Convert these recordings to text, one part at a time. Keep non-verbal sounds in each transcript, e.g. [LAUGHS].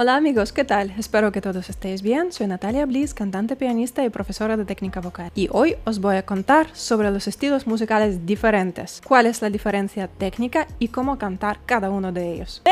Hola amigos, ¿qué tal? Espero que todos estéis bien. Soy Natalia Bliss, cantante, pianista y profesora de técnica vocal. Y hoy os voy a contar sobre los estilos musicales diferentes, cuál es la diferencia técnica y cómo cantar cada uno de ellos.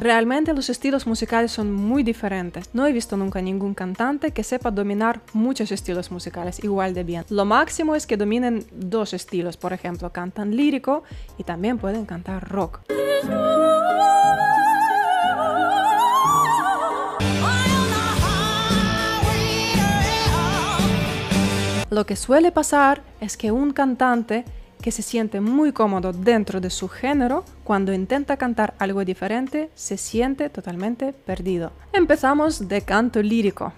Realmente los estilos musicales son muy diferentes. No he visto nunca ningún cantante que sepa dominar muchos estilos musicales igual de bien. Lo máximo es que dominen dos estilos, por ejemplo, cantan lírico y también pueden cantar rock. Lo que suele pasar es que un cantante que se siente muy cómodo dentro de su género, cuando intenta cantar algo diferente, se siente totalmente perdido. Empezamos de canto lírico.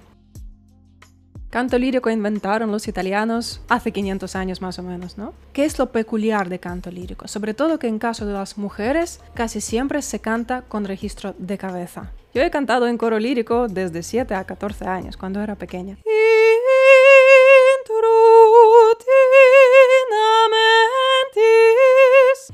Canto lírico inventaron los italianos hace 500 años más o menos, ¿no? ¿Qué es lo peculiar de canto lírico? Sobre todo que en caso de las mujeres casi siempre se canta con registro de cabeza. Yo he cantado en coro lírico desde 7 a 14 años, cuando era pequeña.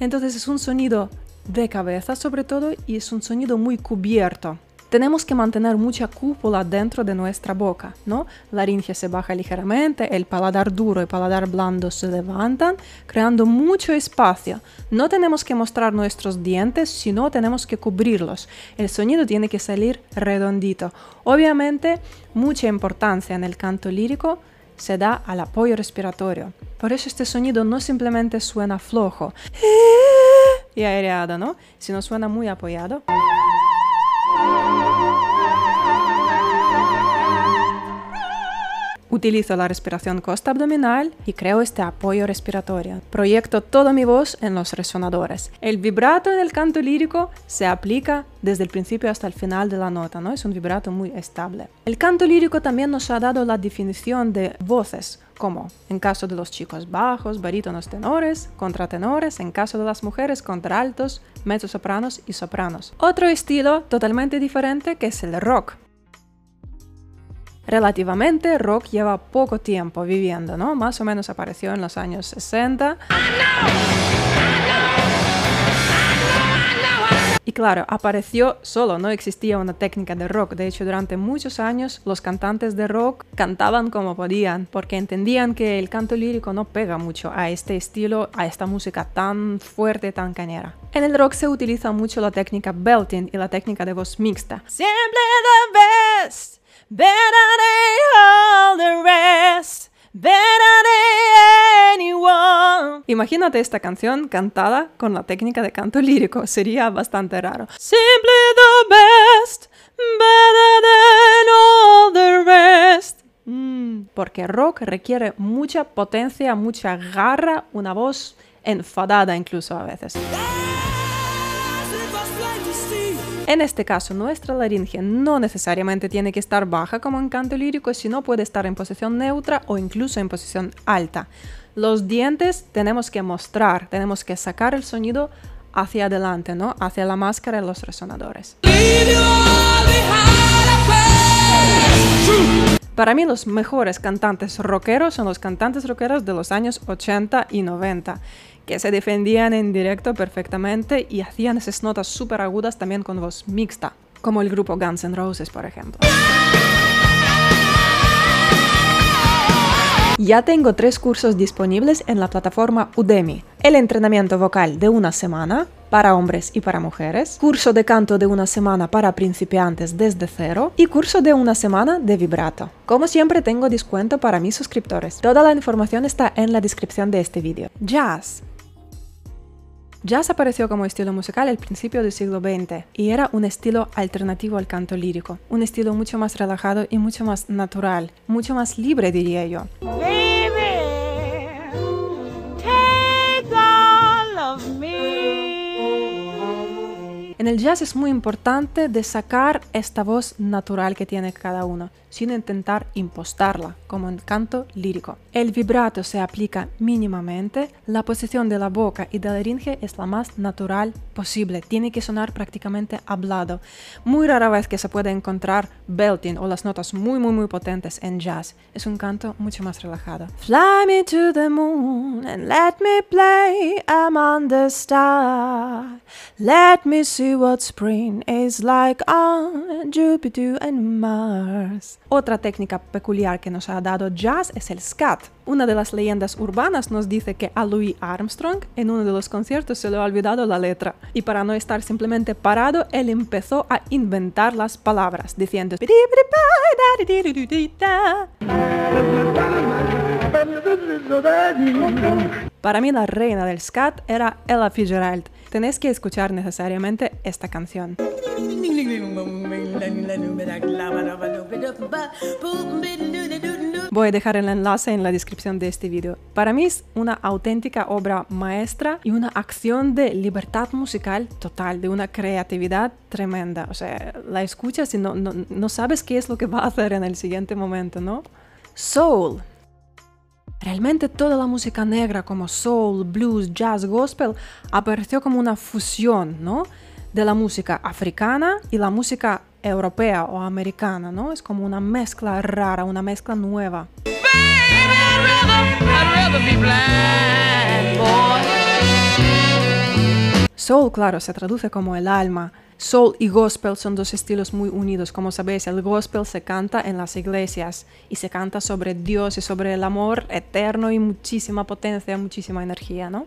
Entonces es un sonido de cabeza sobre todo y es un sonido muy cubierto. Tenemos que mantener mucha cúpula dentro de nuestra boca, ¿no? La laringe se baja ligeramente, el paladar duro y paladar blando se levantan, creando mucho espacio. No tenemos que mostrar nuestros dientes, sino tenemos que cubrirlos. El sonido tiene que salir redondito. Obviamente, mucha importancia en el canto lírico se da al apoyo respiratorio. Por eso este sonido no simplemente suena flojo [LAUGHS] y aereado, ¿no? Sino suena muy apoyado. Utilizo la respiración costa abdominal y creo este apoyo respiratorio. Proyecto toda mi voz en los resonadores. El vibrato en el canto lírico se aplica desde el principio hasta el final de la nota, ¿no? Es un vibrato muy estable. El canto lírico también nos ha dado la definición de voces, como en caso de los chicos bajos, barítonos tenores, contratenores, en caso de las mujeres contraltos, mezzosopranos y sopranos. Otro estilo totalmente diferente que es el rock. Relativamente, rock lleva poco tiempo viviendo, ¿no? Más o menos apareció en los años 60. Y claro, apareció solo, no existía una técnica de rock. De hecho, durante muchos años los cantantes de rock cantaban como podían, porque entendían que el canto lírico no pega mucho a este estilo, a esta música tan fuerte, tan cañera. En el rock se utiliza mucho la técnica belting y la técnica de voz mixta. Simply the best. Better than all the rest. Better than anyone. Imagínate esta canción cantada con la técnica de canto lírico. Sería bastante raro. Simply the best. Better than all the rest. Mm, porque rock requiere mucha potencia, mucha garra, una voz enfadada incluso a veces. En este caso, nuestra laringe no necesariamente tiene que estar baja como en canto lírico, sino puede estar en posición neutra o incluso en posición alta. Los dientes tenemos que mostrar, tenemos que sacar el sonido hacia adelante, ¿no? Hacia la máscara de los resonadores. Para mí los mejores cantantes rockeros son los cantantes rockeros de los años 80 y 90 que se defendían en directo perfectamente y hacían esas notas súper agudas también con voz mixta, como el grupo Guns N' Roses, por ejemplo. Ya tengo tres cursos disponibles en la plataforma Udemy. El entrenamiento vocal de una semana para hombres y para mujeres, curso de canto de una semana para principiantes desde cero y curso de una semana de vibrato. Como siempre tengo descuento para mis suscriptores. Toda la información está en la descripción de este vídeo. Jazz. Jazz apareció como estilo musical al principio del siglo XX y era un estilo alternativo al canto lírico, un estilo mucho más relajado y mucho más natural, mucho más libre diría yo. En el jazz es muy importante de sacar esta voz natural que tiene cada uno, sin intentar impostarla, como en canto lírico. El vibrato se aplica mínimamente, la posición de la boca y de la laringe es la más natural posible, tiene que sonar prácticamente hablado. Muy rara vez que se puede encontrar belting o las notas muy muy muy potentes en jazz, es un canto mucho más relajado. Fly me to the moon and let me play among the stars. Let me see what spring is like on Jupiter and Mars. Otra técnica peculiar que nos ha dado jazz es el scat. Una de las leyendas urbanas nos dice que a Louis Armstrong en uno de los conciertos se le ha olvidado la letra y para no estar simplemente parado, él empezó a inventar las palabras diciendo para mí la reina del scat era Ella Fitzgerald. Tenéis que escuchar necesariamente esta canción. Voy a dejar el enlace en la descripción de este vídeo. Para mí es una auténtica obra maestra y una acción de libertad musical total, de una creatividad tremenda. O sea, la escuchas y no, no, no sabes qué es lo que va a hacer en el siguiente momento, ¿no? Soul. Realmente toda la música negra como soul, blues, jazz, gospel apareció como una fusión, ¿no? De la música africana y la música europea o americana, ¿no? Es como una mezcla rara, una mezcla nueva. Soul, claro, se traduce como el alma. Soul y gospel son dos estilos muy unidos. Como sabéis, el gospel se canta en las iglesias y se canta sobre Dios y sobre el amor eterno y muchísima potencia, muchísima energía, ¿no?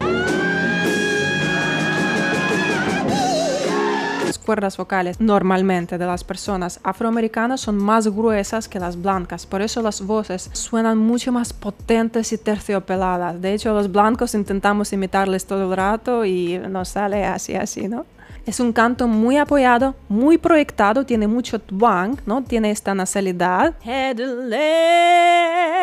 Las cuerdas vocales normalmente de las personas afroamericanas son más gruesas que las blancas, por eso las voces suenan mucho más potentes y terciopeladas. De hecho, los blancos intentamos imitarles todo el rato y nos sale así, así, ¿no? Es un canto muy apoyado, muy proyectado, tiene mucho twang, ¿no? Tiene esta nasalidad. At last,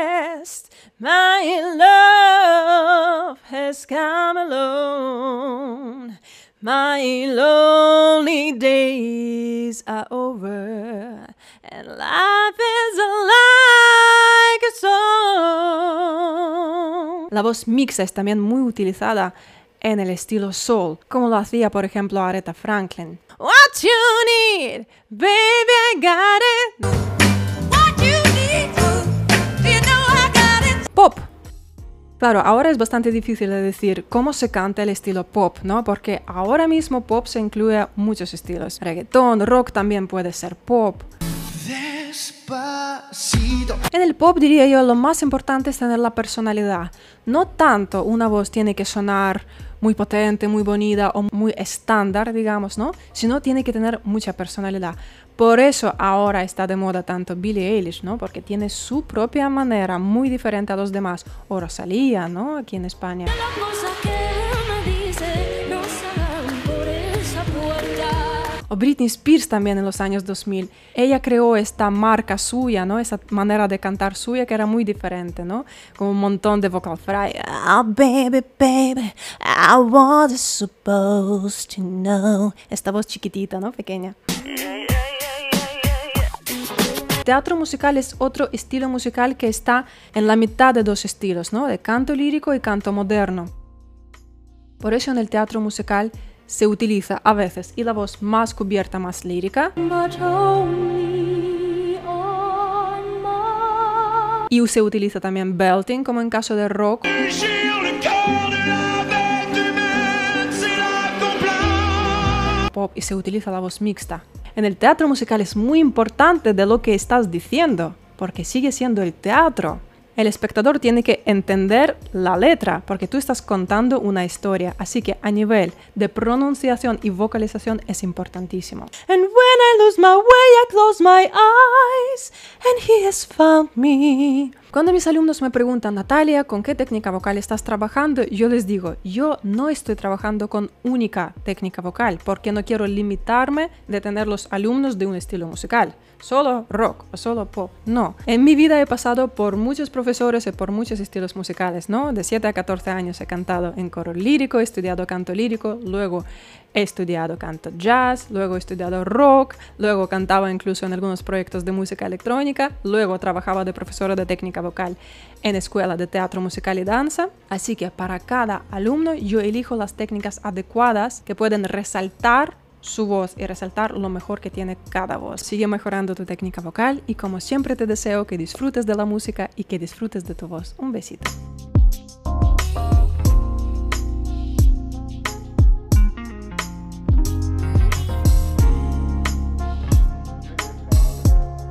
my love has come alone. My lonely days are over, and life is like a song. La voz mixta es también muy utilizada en el estilo soul, como lo hacía por ejemplo Aretha Franklin. What you need, baby, I got it. What you need, you know I got it. Pop. Claro, ahora es bastante difícil de decir cómo se canta el estilo pop, ¿no? Porque ahora mismo pop se incluye muchos estilos. Reggaetón, rock también puede ser pop. En el pop diría yo lo más importante es tener la personalidad. No tanto una voz tiene que sonar muy potente, muy bonita o muy estándar, digamos, ¿no? Sino tiene que tener mucha personalidad. Por eso ahora está de moda tanto Billie Eilish, ¿no? Porque tiene su propia manera muy diferente a los demás. O Rosalía, ¿no? Aquí en España. O Britney Spears también en los años 2000. Ella creó esta marca suya, ¿no? Esa manera de cantar suya que era muy diferente, ¿no? Con un montón de vocal fry. Oh, baby, baby, I was supposed to know. Esta voz chiquitita, ¿no? Pequeña. Teatro musical es otro estilo musical que está en la mitad de dos estilos, ¿no? De canto lírico y canto moderno. Por eso en el teatro musical se utiliza a veces y la voz más cubierta, más lírica. Y se utiliza también belting, como en caso de rock. Pop y se utiliza la voz mixta. En el teatro musical es muy importante de lo que estás diciendo, porque sigue siendo el teatro. El espectador tiene que entender la letra porque tú estás contando una historia, así que a nivel de pronunciación y vocalización es importantísimo. And when I lose my way, I close my eyes and he has found me. Cuando mis alumnos me preguntan, Natalia, ¿con qué técnica vocal estás trabajando? Yo les digo, yo no estoy trabajando con única técnica vocal porque no quiero limitarme de tener los alumnos de un estilo musical. Solo rock o solo pop. No. En mi vida he pasado por muchos profesores y por muchos estilos musicales, ¿no? De 7 a 14 años he cantado en coro lírico, he estudiado canto lírico, luego he estudiado canto jazz, luego he estudiado rock, luego cantaba incluso en algunos proyectos de música electrónica, luego trabajaba de profesora de técnica vocal en escuela de teatro musical y danza. Así que para cada alumno yo elijo las técnicas adecuadas que pueden resaltar su voz y resaltar lo mejor que tiene cada voz. Sigue mejorando tu técnica vocal y como siempre te deseo que disfrutes de la música y que disfrutes de tu voz. Un besito.